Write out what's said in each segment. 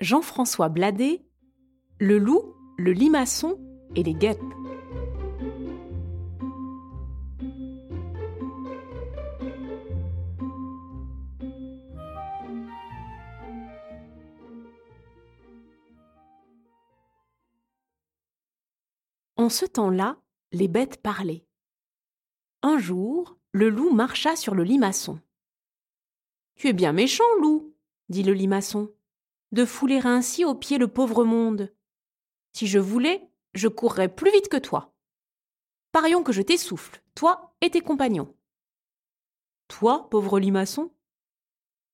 Jean-François Bladet, Le loup, le limaçon et les guêpes. En ce temps-là, les bêtes parlaient. Un jour, le loup marcha sur le limaçon. Tu es bien méchant, loup, dit le limaçon, de fouler ainsi au pied le pauvre monde. Si je voulais, je courrais plus vite que toi. Parions que je t'essouffle, toi et tes compagnons. Toi, pauvre limaçon?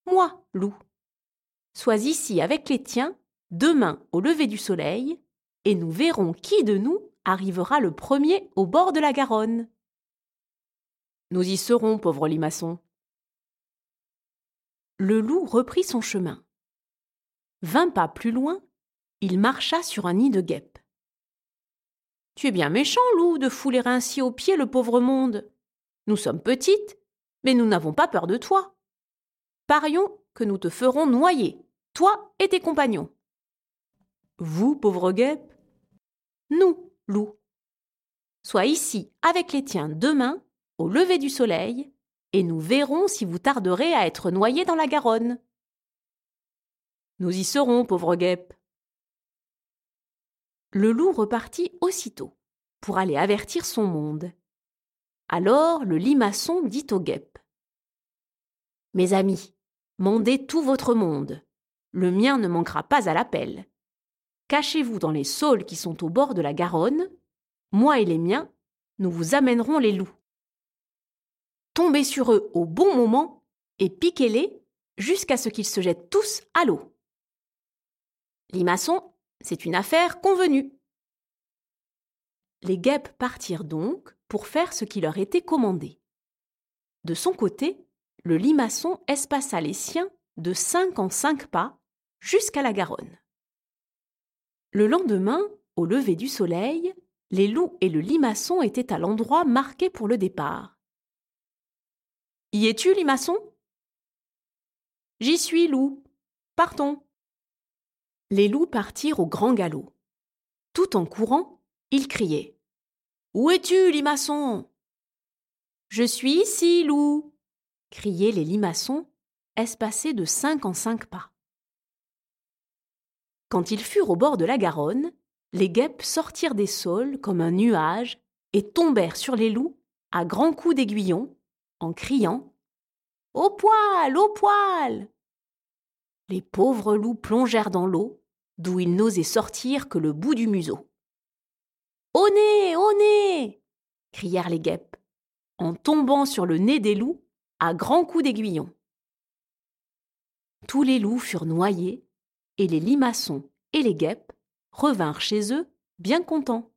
Moi, loup. Sois ici avec les tiens, demain au lever du soleil, et nous verrons qui de nous arrivera le premier au bord de la Garonne. Nous y serons, pauvre limaçon. Le loup reprit son chemin. Vingt pas plus loin, il marcha sur un nid de guêpes. Tu es bien méchant, loup, de fouler ainsi au pied le pauvre monde. Nous sommes petites, mais nous n'avons pas peur de toi. Parions que nous te ferons noyer, toi et tes compagnons. Vous, pauvre guêpe Nous, loup. Sois ici avec les tiens demain, au lever du soleil, et nous verrons si vous tarderez à être noyé dans la Garonne. Nous y serons, pauvre guêpe. Le loup repartit aussitôt pour aller avertir son monde. Alors le limaçon dit aux guêpes Mes amis, mandez tout votre monde. Le mien ne manquera pas à l'appel. Cachez-vous dans les saules qui sont au bord de la Garonne. Moi et les miens, nous vous amènerons les loups. Tombez sur eux au bon moment et piquez-les jusqu'à ce qu'ils se jettent tous à l'eau. Limaçon, c'est une affaire convenue. Les guêpes partirent donc pour faire ce qui leur était commandé. De son côté, le limaçon espaça les siens de cinq en cinq pas jusqu'à la Garonne. Le lendemain, au lever du soleil, les loups et le limaçon étaient à l'endroit marqué pour le départ. Y es-tu, limaçon J'y suis, loup. Partons. Les loups partirent au grand galop. Tout en courant, ils criaient Où es-tu, limaçon Je suis ici, loup criaient les limaçons, espacés de cinq en cinq pas. Quand ils furent au bord de la Garonne, les guêpes sortirent des saules comme un nuage et tombèrent sur les loups à grands coups d'aiguillon en criant Au poil, au poil Les pauvres loups plongèrent dans l'eau d'où ils n'osaient sortir que le bout du museau. Au nez, au nez crièrent les guêpes, en tombant sur le nez des loups à grands coups d'aiguillon. Tous les loups furent noyés, et les limaçons et les guêpes revinrent chez eux bien contents.